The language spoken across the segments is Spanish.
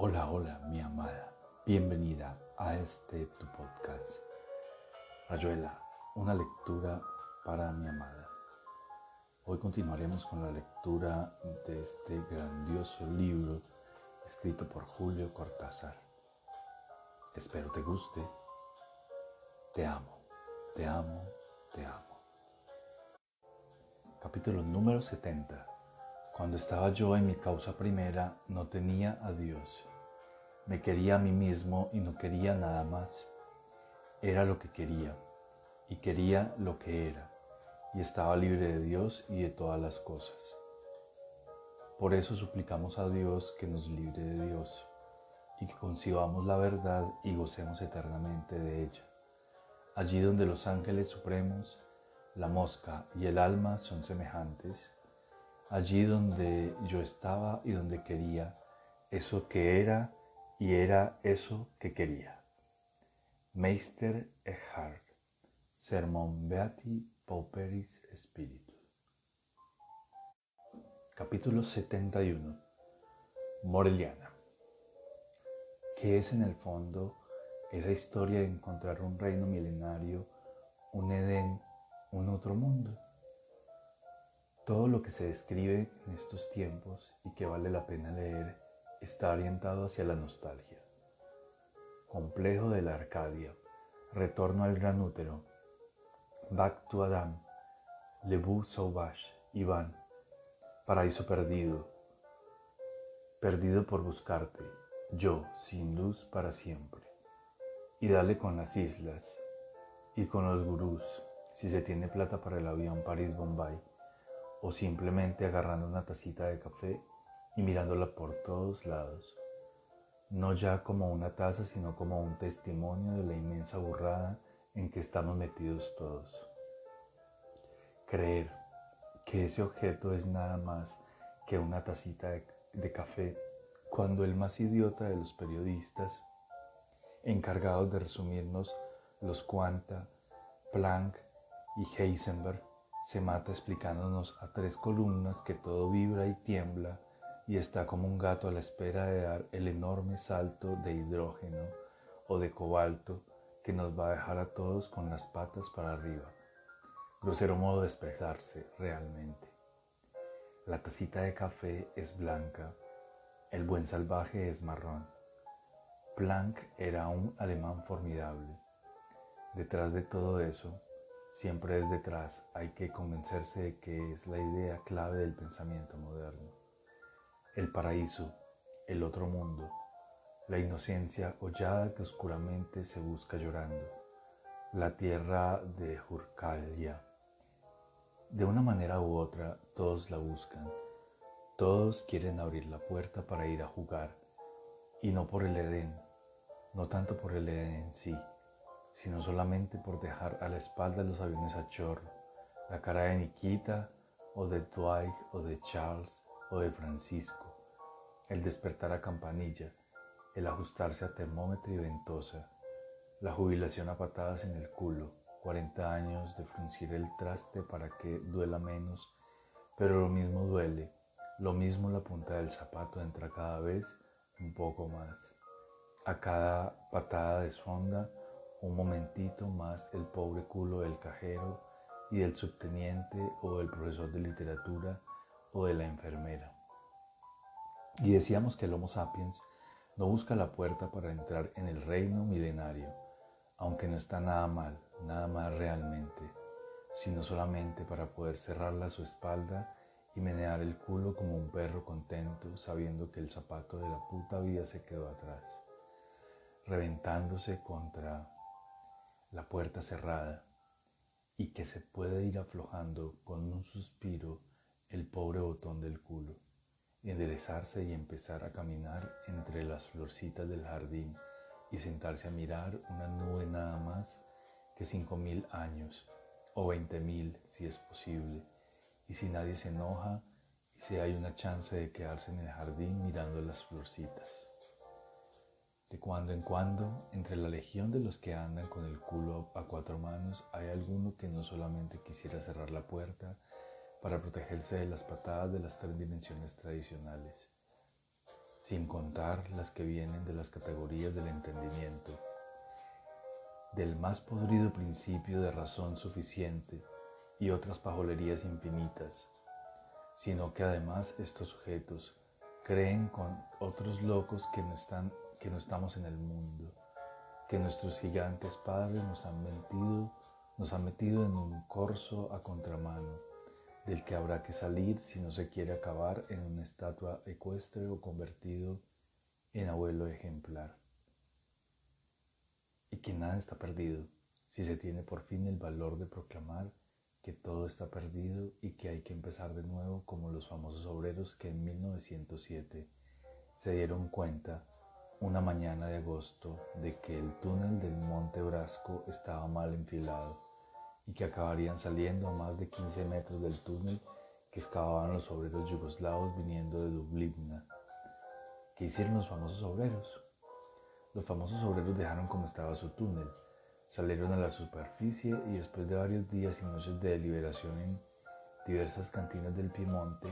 Hola, hola, mi amada. Bienvenida a este tu podcast. Rayuela, una lectura para mi amada. Hoy continuaremos con la lectura de este grandioso libro escrito por Julio Cortázar. Espero te guste. Te amo, te amo, te amo. Capítulo número 70. Cuando estaba yo en mi causa primera, no tenía a Dios. Me quería a mí mismo y no quería nada más. Era lo que quería y quería lo que era y estaba libre de Dios y de todas las cosas. Por eso suplicamos a Dios que nos libre de Dios y que concibamos la verdad y gocemos eternamente de ella. Allí donde los ángeles supremos, la mosca y el alma son semejantes, allí donde yo estaba y donde quería eso que era y era eso que quería. Meister Eckhart, Sermón Beati Pauperis Spiritu. Capítulo 71. Moreliana. ¿Qué es en el fondo esa historia de encontrar un reino milenario, un Edén, un otro mundo? Todo lo que se describe en estos tiempos y que vale la pena leer está orientado hacia la nostalgia. Complejo de la Arcadia, retorno al gran útero, back to Adam, Le Bout Sauvage, Iván, paraíso perdido, perdido por buscarte, yo sin luz para siempre. Y dale con las islas y con los gurús, si se tiene plata para el avión París-Bombay o simplemente agarrando una tacita de café y mirándola por todos lados, no ya como una taza, sino como un testimonio de la inmensa burrada en que estamos metidos todos. Creer que ese objeto es nada más que una tacita de, de café, cuando el más idiota de los periodistas, encargados de resumirnos los Quanta, Planck y Heisenberg, se mata explicándonos a tres columnas que todo vibra y tiembla y está como un gato a la espera de dar el enorme salto de hidrógeno o de cobalto que nos va a dejar a todos con las patas para arriba. Grosero modo de expresarse realmente. La tacita de café es blanca, el buen salvaje es marrón. Planck era un alemán formidable. Detrás de todo eso, Siempre es detrás, hay que convencerse de que es la idea clave del pensamiento moderno. El paraíso, el otro mundo, la inocencia hollada que oscuramente se busca llorando, la tierra de Jurkalia. De una manera u otra, todos la buscan, todos quieren abrir la puerta para ir a jugar, y no por el Edén, no tanto por el Edén en sí, sino solamente por dejar a la espalda los aviones a chorro, la cara de Nikita o de Dwight o de Charles o de Francisco, el despertar a campanilla, el ajustarse a termómetro y ventosa, la jubilación a patadas en el culo, 40 años de fruncir el traste para que duela menos, pero lo mismo duele, lo mismo la punta del zapato entra cada vez un poco más. A cada patada de sonda un momentito más el pobre culo del cajero y del subteniente o del profesor de literatura o de la enfermera. Y decíamos que el Homo sapiens no busca la puerta para entrar en el reino milenario, aunque no está nada mal, nada más realmente, sino solamente para poder cerrarla a su espalda y menear el culo como un perro contento sabiendo que el zapato de la puta vida se quedó atrás, reventándose contra la puerta cerrada y que se puede ir aflojando con un suspiro el pobre botón del culo, enderezarse y empezar a caminar entre las florcitas del jardín y sentarse a mirar una nube nada más que cinco mil años o veinte mil si es posible, y si nadie se enoja y si hay una chance de quedarse en el jardín mirando las florcitas. De cuando en cuando, entre la legión de los que andan con el culo a cuatro manos, hay alguno que no solamente quisiera cerrar la puerta para protegerse de las patadas de las tres dimensiones tradicionales, sin contar las que vienen de las categorías del entendimiento, del más podrido principio de razón suficiente y otras pajolerías infinitas, sino que además estos sujetos creen con otros locos que no, están, que no estamos en el mundo, que nuestros gigantes padres nos han mentido, nos han metido en un corso a contramano, del que habrá que salir si no se quiere acabar en una estatua ecuestre o convertido en abuelo ejemplar. Y que nada está perdido si se tiene por fin el valor de proclamar que todo está perdido y que hay que empezar de nuevo como los famosos obreros que en 1907 se dieron cuenta una mañana de agosto de que el túnel del Monte Brasco estaba mal enfilado y que acabarían saliendo a más de 15 metros del túnel que excavaban los obreros yugoslavos viniendo de Dublivna. ¿Qué hicieron los famosos obreros? Los famosos obreros dejaron como estaba su túnel, salieron a la superficie y después de varios días y noches de deliberación en diversas cantinas del Piemonte,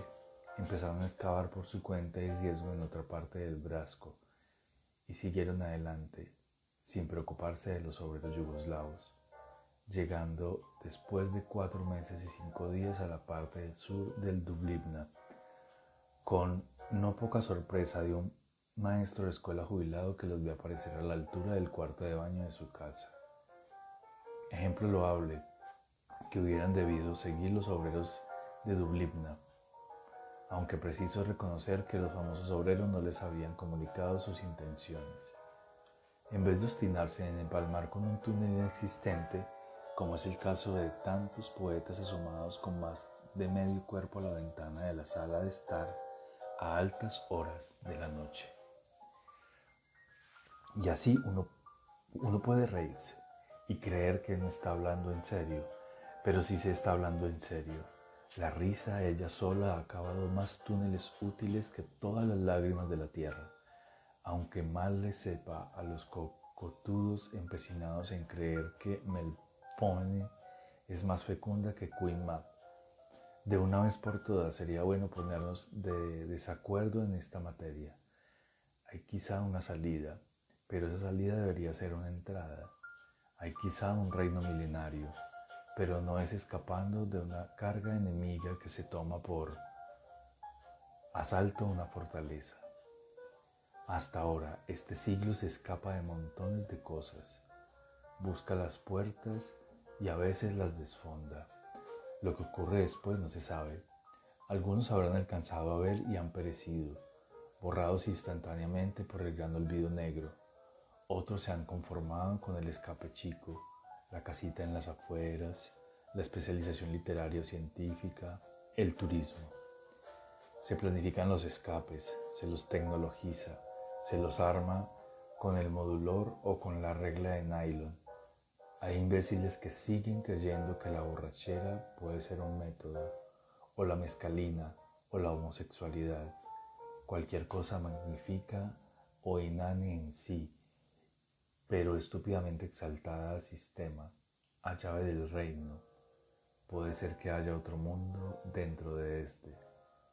empezaron a excavar por su cuenta y riesgo en otra parte del Brasco y siguieron adelante, sin preocuparse de los obreros yugoslavos llegando después de cuatro meses y cinco días a la parte del sur del Dublivna, con no poca sorpresa de un maestro de escuela jubilado que los vio aparecer a la altura del cuarto de baño de su casa. Ejemplo loable que hubieran debido seguir los obreros de Dublivna, aunque preciso reconocer que los famosos obreros no les habían comunicado sus intenciones. En vez de obstinarse en empalmar con un túnel inexistente, como es el caso de tantos poetas asomados con más de medio cuerpo a la ventana de la sala de estar a altas horas de la noche. Y así uno, uno puede reírse y creer que no está hablando en serio, pero sí se está hablando en serio. La risa ella sola ha acabado más túneles útiles que todas las lágrimas de la tierra, aunque mal le sepa a los cocotudos empecinados en creer que Melpomene es más fecunda que Queen. De una vez por todas sería bueno ponernos de desacuerdo en esta materia. Hay quizá una salida, pero esa salida debería ser una entrada. Hay quizá un reino milenario, pero no es escapando de una carga enemiga que se toma por asalto a una fortaleza. Hasta ahora, este siglo se escapa de montones de cosas, busca las puertas y a veces las desfonda. Lo que ocurre después no se sabe. Algunos habrán alcanzado a ver y han perecido, borrados instantáneamente por el gran olvido negro. Otros se han conformado con el escape chico, la casita en las afueras, la especialización literaria o científica, el turismo. Se planifican los escapes, se los tecnologiza, se los arma con el modulor o con la regla de nylon hay imbéciles que siguen creyendo que la borrachera puede ser un método, o la mezcalina, o la homosexualidad, cualquier cosa magnífica o inane en sí, pero estúpidamente exaltada al sistema, a llave del reino. Puede ser que haya otro mundo dentro de este,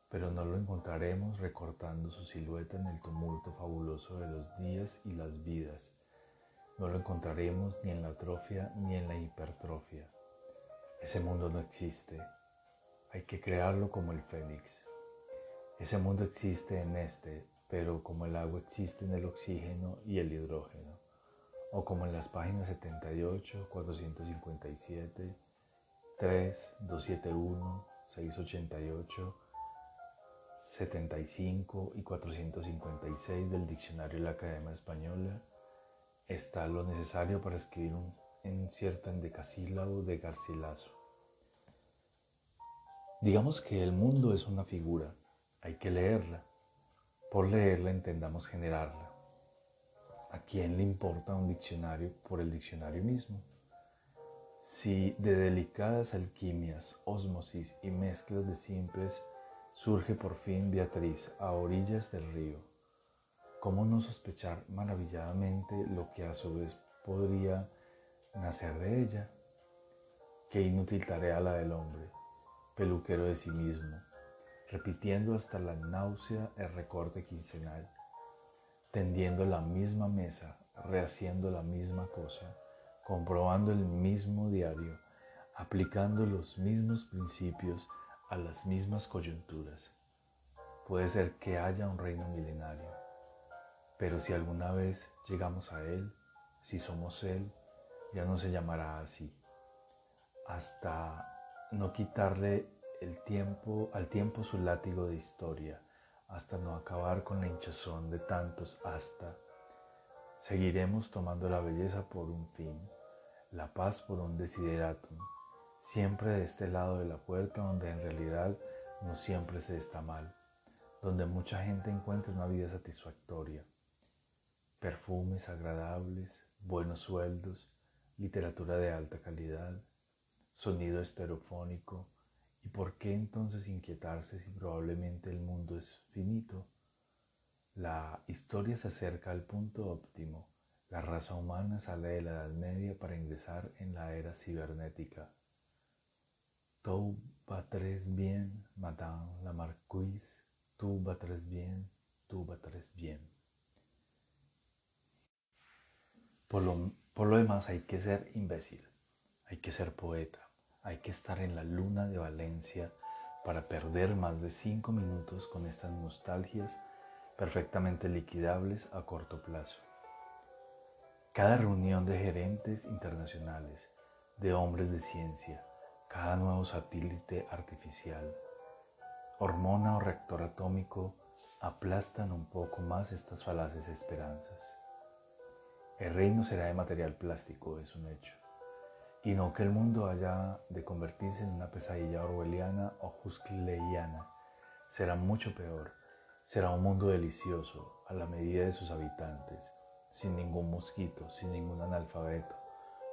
pero no lo encontraremos recortando su silueta en el tumulto fabuloso de los días y las vidas no lo encontraremos ni en la atrofia ni en la hipertrofia. Ese mundo no existe. Hay que crearlo como el fénix. Ese mundo existe en este, pero como el agua existe en el oxígeno y el hidrógeno, o como en las páginas 78, 457, 3, 271, 688, 75 y 456 del Diccionario de la Academia Española, está lo necesario para escribir un en cierto endecasílabo de Garcilaso. Digamos que el mundo es una figura, hay que leerla. Por leerla entendamos generarla. ¿A quién le importa un diccionario por el diccionario mismo? Si de delicadas alquimias, ósmosis y mezclas de simples surge por fin Beatriz a orillas del río, ¿Cómo no sospechar maravilladamente lo que a su vez podría nacer de ella? Qué inútil tarea la del hombre, peluquero de sí mismo, repitiendo hasta la náusea el recorte quincenal, tendiendo la misma mesa, rehaciendo la misma cosa, comprobando el mismo diario, aplicando los mismos principios a las mismas coyunturas. Puede ser que haya un reino milenario, pero si alguna vez llegamos a él, si somos él, ya no se llamará así. Hasta no quitarle el tiempo, al tiempo su látigo de historia, hasta no acabar con la hinchazón de tantos hasta. Seguiremos tomando la belleza por un fin, la paz por un desideratum, siempre de este lado de la puerta donde en realidad no siempre se está mal, donde mucha gente encuentra una vida satisfactoria, perfumes agradables, buenos sueldos, literatura de alta calidad, sonido estereofónico, ¿y por qué entonces inquietarse si probablemente el mundo es finito? La historia se acerca al punto óptimo, la raza humana sale de la Edad Media para ingresar en la era cibernética. Tout va tres bien, Madame la Marquise, tout va tres bien, tout va tres bien. Por lo, demás hay que ser imbécil, hay que ser poeta, hay que estar en la luna de Valencia para perder más de cinco minutos con estas nostalgias perfectamente liquidables a corto plazo. Cada reunión de gerentes internacionales, de hombres de ciencia, cada nuevo satélite artificial, hormona o reactor atómico aplastan un poco más estas falaces esperanzas. El reino será de material plástico, es un hecho, y no que el mundo haya de convertirse en una pesadilla orwelliana o huxleyiana. Será mucho peor, será un mundo delicioso a la medida de sus habitantes, sin ningún mosquito, sin ningún analfabeto,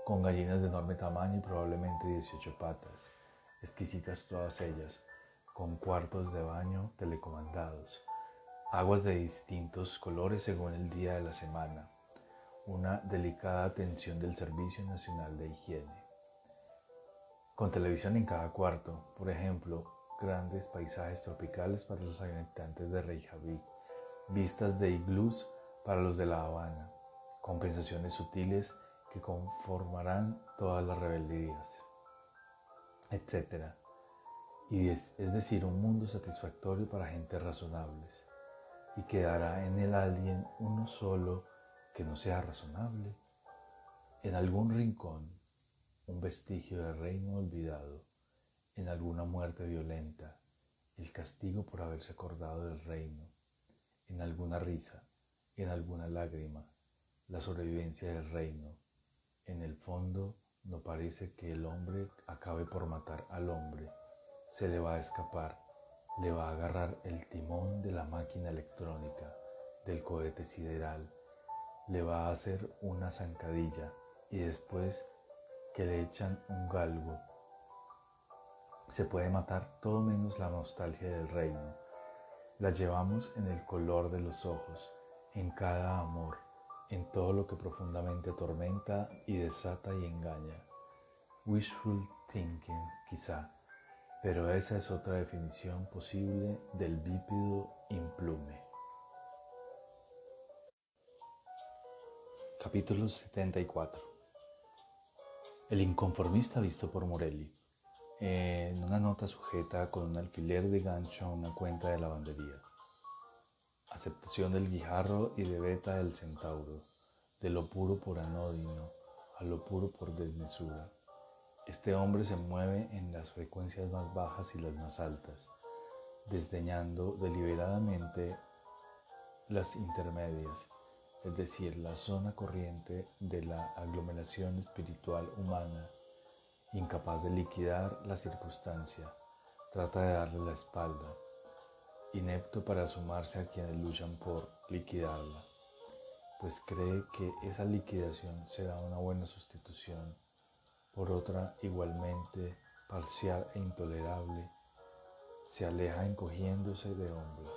con gallinas de enorme tamaño y probablemente 18 patas, exquisitas todas ellas, con cuartos de baño telecomandados, aguas de distintos colores según el día de la semana, una delicada atención del Servicio Nacional de Higiene. Con televisión en cada cuarto, por ejemplo, grandes paisajes tropicales para los habitantes de Reykjavik, vistas de iglús para los de La Habana, compensaciones sutiles que conformarán todas las rebeldías, etc. Y es, decir, un mundo satisfactorio para gentes razonables. Y quedará en el alguien uno solo que no sea razonable. En algún rincón, un vestigio de reino olvidado, en alguna muerte violenta, el castigo por haberse acordado del reino, en alguna risa, en alguna lágrima, la sobrevivencia del reino, en el fondo, no parece que el hombre acabe por matar al hombre. Se le va a escapar, le va a agarrar el timón de la máquina electrónica, del cohete sideral, le va a hacer una zancadilla y después que le echan un galgo. Se puede matar todo menos la nostalgia del reino. La llevamos en el color de los ojos, en cada amor en todo lo que profundamente atormenta y desata y engaña. Wishful thinking, quizá, pero esa es otra definición posible del bípedo implume. Capítulo 74 El inconformista visto por Morelli. En una nota sujeta con un alfiler de gancho a una cuenta de lavandería aceptación del guijarro y de beta del centauro, de lo puro por anodino a lo puro por desmesura. Este hombre se mueve en las frecuencias más bajas y las más altas, desdeñando deliberadamente las intermedias, es decir, la zona corriente de la aglomeración espiritual humana, incapaz de liquidar la circunstancia, trata de darle la espalda inepto para sumarse a quienes luchan por liquidarla, pues cree que esa liquidación será una buena sustitución por otra igualmente parcial e intolerable, se aleja encogiéndose de hombros.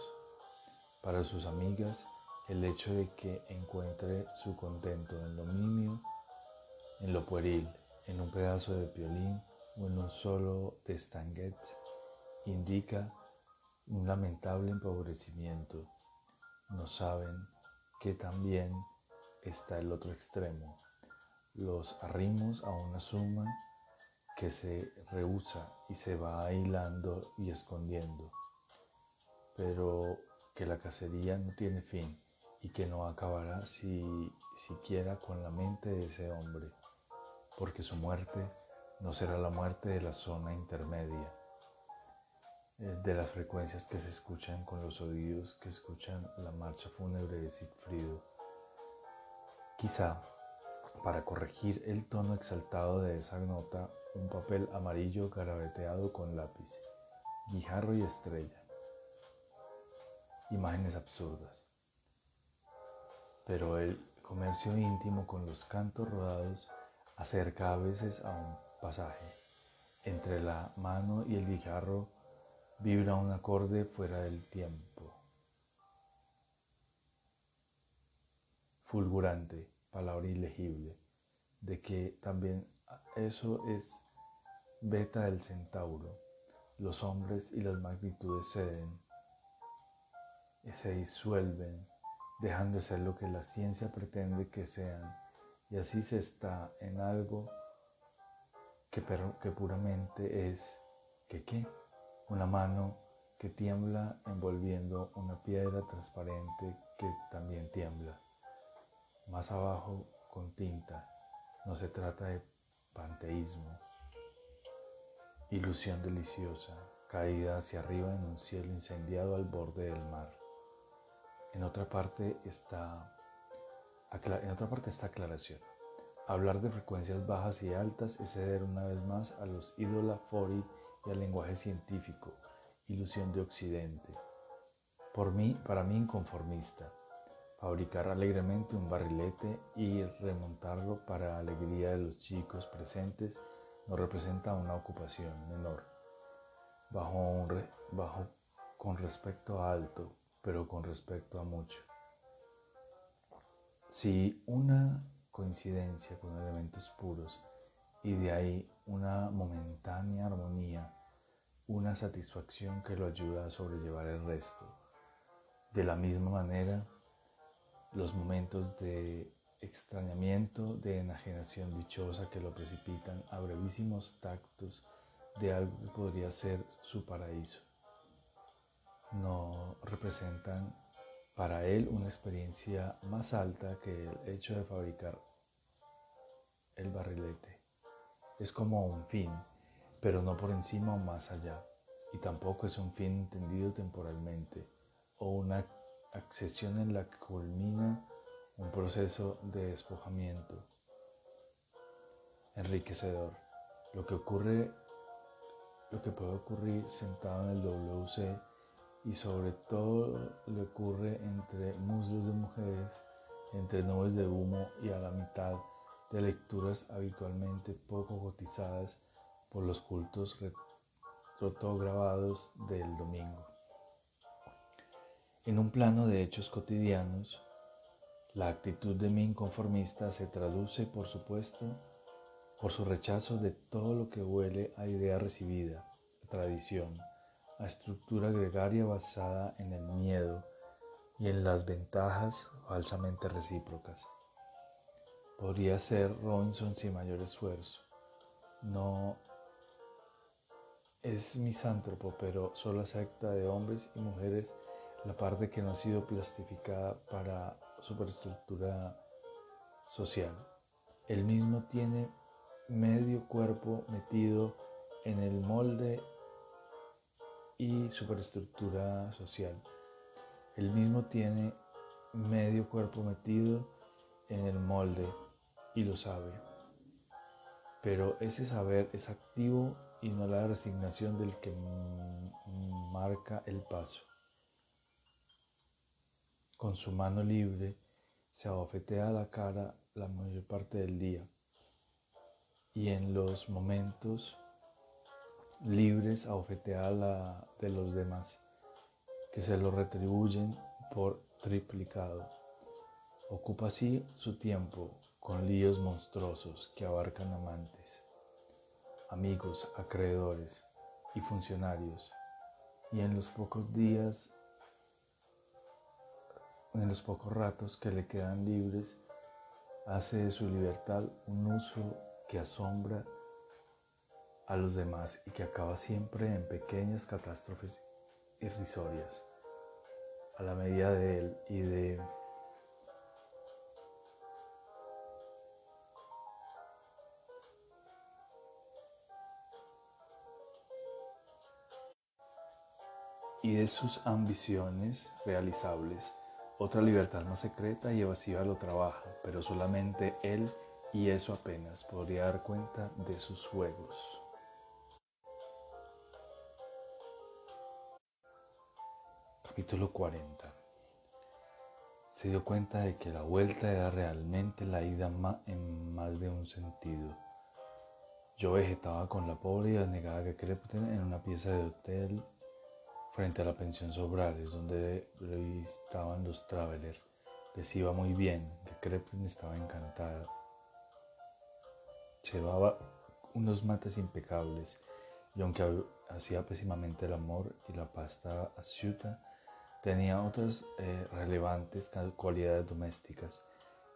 Para sus amigas, el hecho de que encuentre su contento en lo nimio, en lo pueril, en un pedazo de piolín o en un solo de stanguet, indica un lamentable empobrecimiento. No saben que también está el otro extremo, los arrimos a una suma que se rehúsa y se va aislando y escondiendo, pero que la cacería no tiene fin y que no acabará si siquiera con la mente de ese hombre, porque su muerte no será la muerte de la zona intermedia, eh, de las frecuencias que se escuchan con los oídos que escuchan la marcha fúnebre de Sigfrido. Quizá, para corregir el tono exaltado de esa nota, un papel amarillo garabeteado con lápiz, guijarro y estrella. Imágenes absurdas. Pero el comercio íntimo con los cantos rodados acerca a veces a un pasaje. Entre la mano y el guijarro vibra un acorde fuera del tiempo. Fulgurante, palabra ilegible, de que también eso es beta del centauro. Los hombres y las magnitudes ceden, se disuelven, dejan de ser lo que la ciencia pretende que sean, y así se está en algo que, que puramente es, que qué, una mano que tiembla envolviendo una piedra transparente que también tiembla. Más abajo con tinta, no se trata de panteísmo, ilusión deliciosa, caída hacia arriba en un cielo incendiado al borde del mar. En otra parte está, en otra parte está aclaración. Hablar de frecuencias bajas y altas es ceder una vez más a los ídola fori y al lenguaje científico, ilusión de Occidente. Por mí, para mí inconformista, fabricar alegremente un barrilete y remontarlo para alegría de los chicos presentes no representa una ocupación menor, bajo, un bajo con respecto a alto, pero con respecto a mucho. Si una coincidencia con elementos puros y de ahí una momentánea armonía, una satisfacción que lo ayuda a sobrellevar el resto. De la misma manera, los momentos de extrañamiento, de enajenación dichosa que lo precipitan a brevísimos tactos de algo que podría ser su paraíso no representan para él una experiencia más alta que el hecho de fabricar el barrilete. Es como un fin, pero no por encima o más allá, y tampoco es un fin entendido temporalmente o una accesión en la que culmina un proceso de despojamiento enriquecedor. Lo que ocurre, lo que puede ocurrir sentado en el WC y sobre todo le ocurre entre muslos de mujeres, entre nubes de humo y a la mitad de lecturas habitualmente poco cotizadas por los cultos rotograbados del domingo. En un plano de hechos cotidianos, la actitud de mi inconformista se traduce, por supuesto, por su rechazo de todo lo que huele a idea recibida, tradición, a estructura gregaria basada en el miedo y en las ventajas falsamente recíprocas. Podría ser Robinson sin mayor esfuerzo. No es misántropo, pero solo acepta de hombres y mujeres la parte que no ha sido plastificada para superestructura social. Él mismo tiene medio cuerpo metido en el molde y superestructura social. El mismo tiene medio cuerpo metido en el molde y lo sabe. Pero ese saber es activo y no la resignación del que marca el paso. Con su mano libre se abofetea la cara la mayor parte del día y en los momentos libres a ofetear la de los demás, que se lo retribuyen por triplicado. Ocupa así su tiempo con líos monstruosos que abarcan amantes, amigos, acreedores y funcionarios, y en los pocos días en los pocos ratos que le quedan libres, hace de su libertad un uso que asombra a los demás y que acaba siempre en pequeñas catástrofes irrisorias, a la medida de él y de y de sus ambiciones realizables. Otra libertad más secreta y evasiva lo trabaja, pero solamente él y eso apenas podría dar cuenta de sus juegos. Capítulo 40 Se dio cuenta de que la vuelta era realmente la ida en más de un sentido. Yo vegetaba con la pobre y anegada que Crepten en una pieza de hotel frente a la pensión Sobrales, donde estaban los travelers. Les iba muy bien, que Crepten estaba encantada. Llevaba unos mates impecables y aunque hacía pésimamente el amor y la pasta asciuta, tenía otras eh, relevantes cualidades domésticas.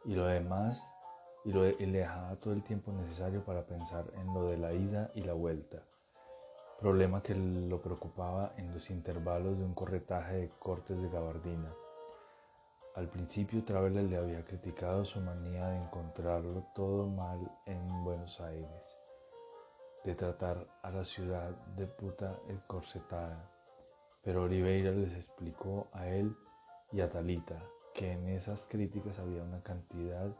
Y lo demás y, lo, le dejaba todo el tiempo necesario para pensar en lo de la ida y la vuelta. Problema que lo preocupaba en los intervalos de un corretaje de cortes de gabardina. Al principio Traveler le había criticado su manía de encontrarlo todo mal en Buenos Aires, de tratar a la ciudad de puta corsetada, pero Oliveira les explicó a él y a Talita que en esas críticas había una cantidad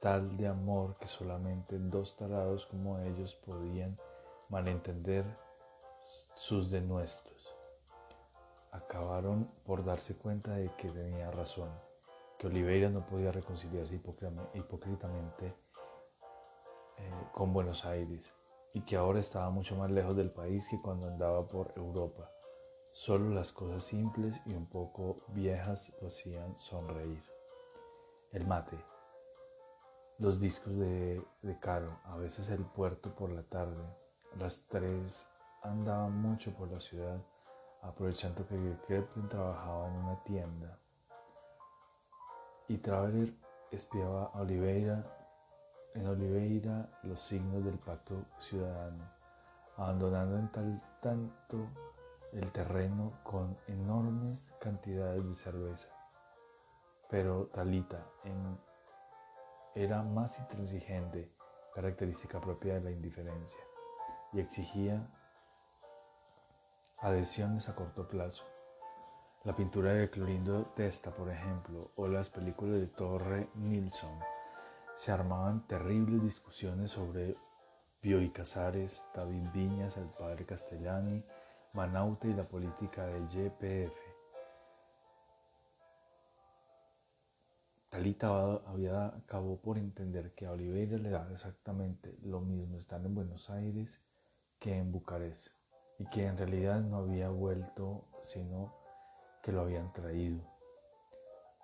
tal de amor que solamente dos tarados como ellos podían malentender sus denuestos. Acabaron por darse cuenta de que tenía razón, que Oliveira no podía reconciliarse hipócritamente eh, con Buenos Aires y que ahora estaba mucho más lejos del país que cuando andaba por Europa. Solo las cosas simples y un poco viejas lo hacían sonreír. El mate, los discos de, de Caro, a veces el puerto por la tarde, las tres andaba mucho por la ciudad, aprovechando que Kreplin trabajaba en una tienda. Y Traveler espiaba a Oliveira, en Oliveira los signos del pacto ciudadano, abandonando en tal tanto el terreno con enormes cantidades de cerveza. Pero Talita era más intransigente, característica propia de la indiferencia, y exigía adhesiones a corto plazo. La pintura de Clorindo Testa, por ejemplo, o las películas de Torre Nilsson, se armaban terribles discusiones sobre Bioy Casares, David Viñas, el padre Castellani, Manauta y la política del YPF. Talita había acabó por entender que a Oliveira le daba exactamente lo mismo estar en Buenos Aires que en Bucarest y que en realidad no había vuelto, sino que lo habían traído.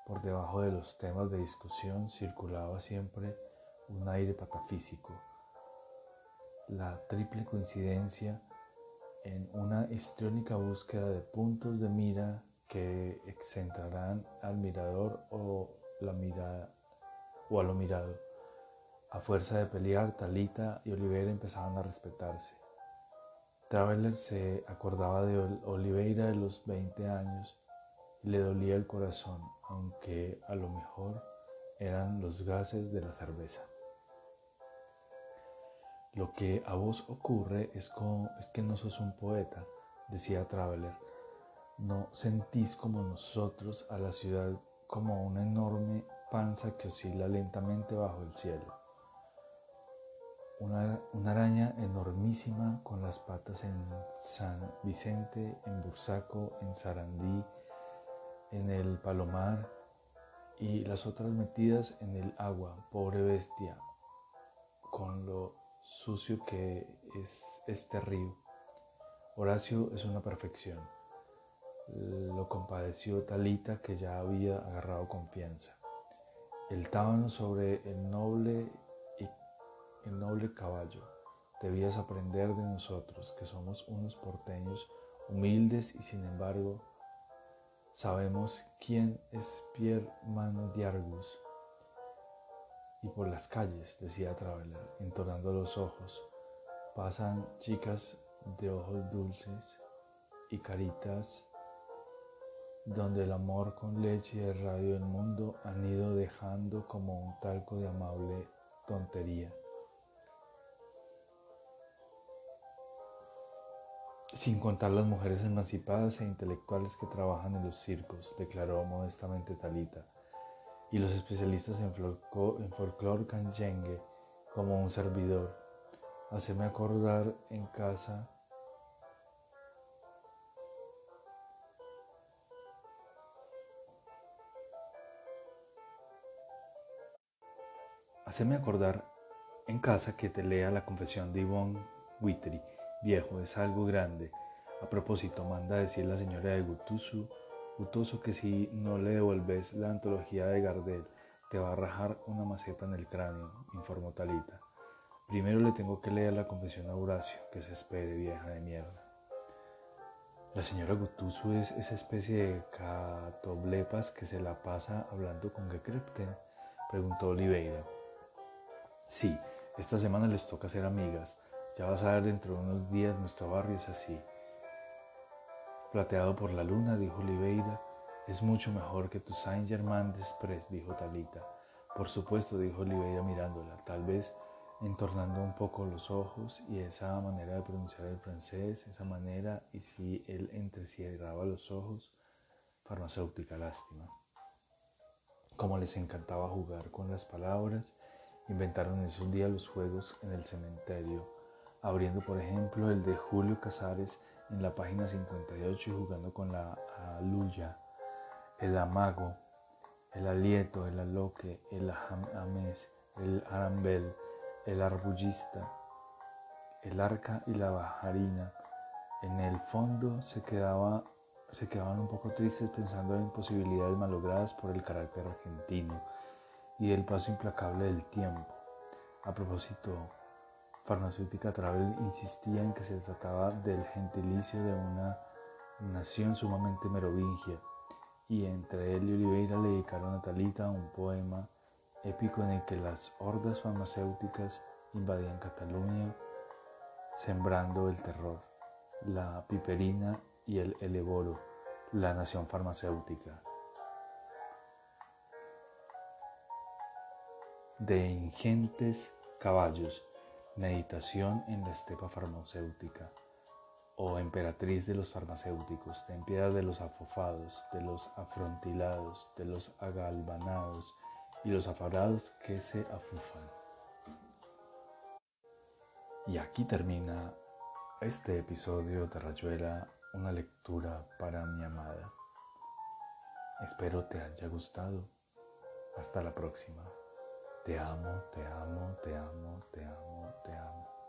Por debajo de los temas de discusión circulaba siempre un aire patafísico, la triple coincidencia en una histriónica búsqueda de puntos de mira que excentrarán al mirador o, la mirada, o a lo mirado. A fuerza de pelear, Talita y Olivera empezaban a respetarse. Traveler se acordaba de Oliveira de los 20 años y le dolía el corazón, aunque a lo mejor eran los gases de la cerveza. Lo que a vos ocurre es, que no sos un poeta, decía Traveler. No sentís como nosotros a la ciudad como una enorme panza que oscila lentamente bajo el cielo. Una, araña enormísima con las patas en San Vicente, en Bursaco, en Sarandí, en el Palomar y las otras metidas en el agua, pobre bestia, con lo sucio que es este río. Horacio es una perfección. Lo compadeció Talita que ya había agarrado confianza. El tábano sobre el noble el noble caballo, debías aprender de nosotros, que somos unos porteños humildes y sin embargo Sabemos quién es Pierre Mandiargus. Y por las calles, decía Traveler, entornando los ojos, pasan chicas de ojos dulces y caritas donde el amor con leche y el radio del mundo han ido dejando como un talco de amable tontería. Sin contar las mujeres emancipadas e intelectuales que trabajan en los circos, declaró modestamente Talita, y los especialistas en, en folclore canyengue como un servidor. Haceme acordar en casa Haceme acordar en casa que te lea la confesión de Yvonne Witry. Viejo, es algo grande. A propósito, manda decir la señora de Gutusu, Gutoso que si no le devuelves la antología de Gardel, te va a rajar una maceta en el cráneo, informó Talita. Primero le tengo que leer la confesión a Horacio, que se espere, vieja de mierda. La señora Gutusu es esa especie de catoblepas que se la pasa hablando con Gekrepten, preguntó Oliveira. Sí, esta semana les toca ser amigas. Ya vas a ver dentro de unos días nuestro barrio es así. Plateado por la luna, dijo Oliveira. Es mucho mejor que tu Saint Germain d'Express, dijo Talita. Por supuesto, dijo Oliveira mirándola, tal vez entornando un poco los ojos y esa manera de pronunciar el francés, esa manera, y si él entrecerraba los ojos, farmacéutica lástima. Como les encantaba jugar con las palabras Inventaron esos días los juegos en el cementerio, abriendo por ejemplo el de Julio Casares en la página 58 y jugando con la aluya, el amago, el alieto, el aloque, el amés, el arambel, el arbullista, el arca y la bajarina. En el fondo se, quedaba, se quedaban un poco tristes pensando en posibilidades malogradas por el carácter argentino y el paso implacable del tiempo. A propósito, Farmacéutica Travel insistía en que se trataba del gentilicio de una nación sumamente merovingia, y entre él y Oliveira le dedicaron a Talita un poema épico en el que las hordas farmacéuticas invadían Cataluña, sembrando el terror, la piperina y el eleboro, la nación farmacéutica. de ingentes caballos, meditación en la estepa farmacéutica, oh emperatriz de los farmacéuticos, ten piedad de los afofados, de los afrontilados, de los agalvanados y los afarados que se afufan. Y aquí termina este episodio de Rayuela, una lectura para mi amada. Espero te haya gustado. Hasta la próxima. Te amo, te amo, te amo, te amo, te amo.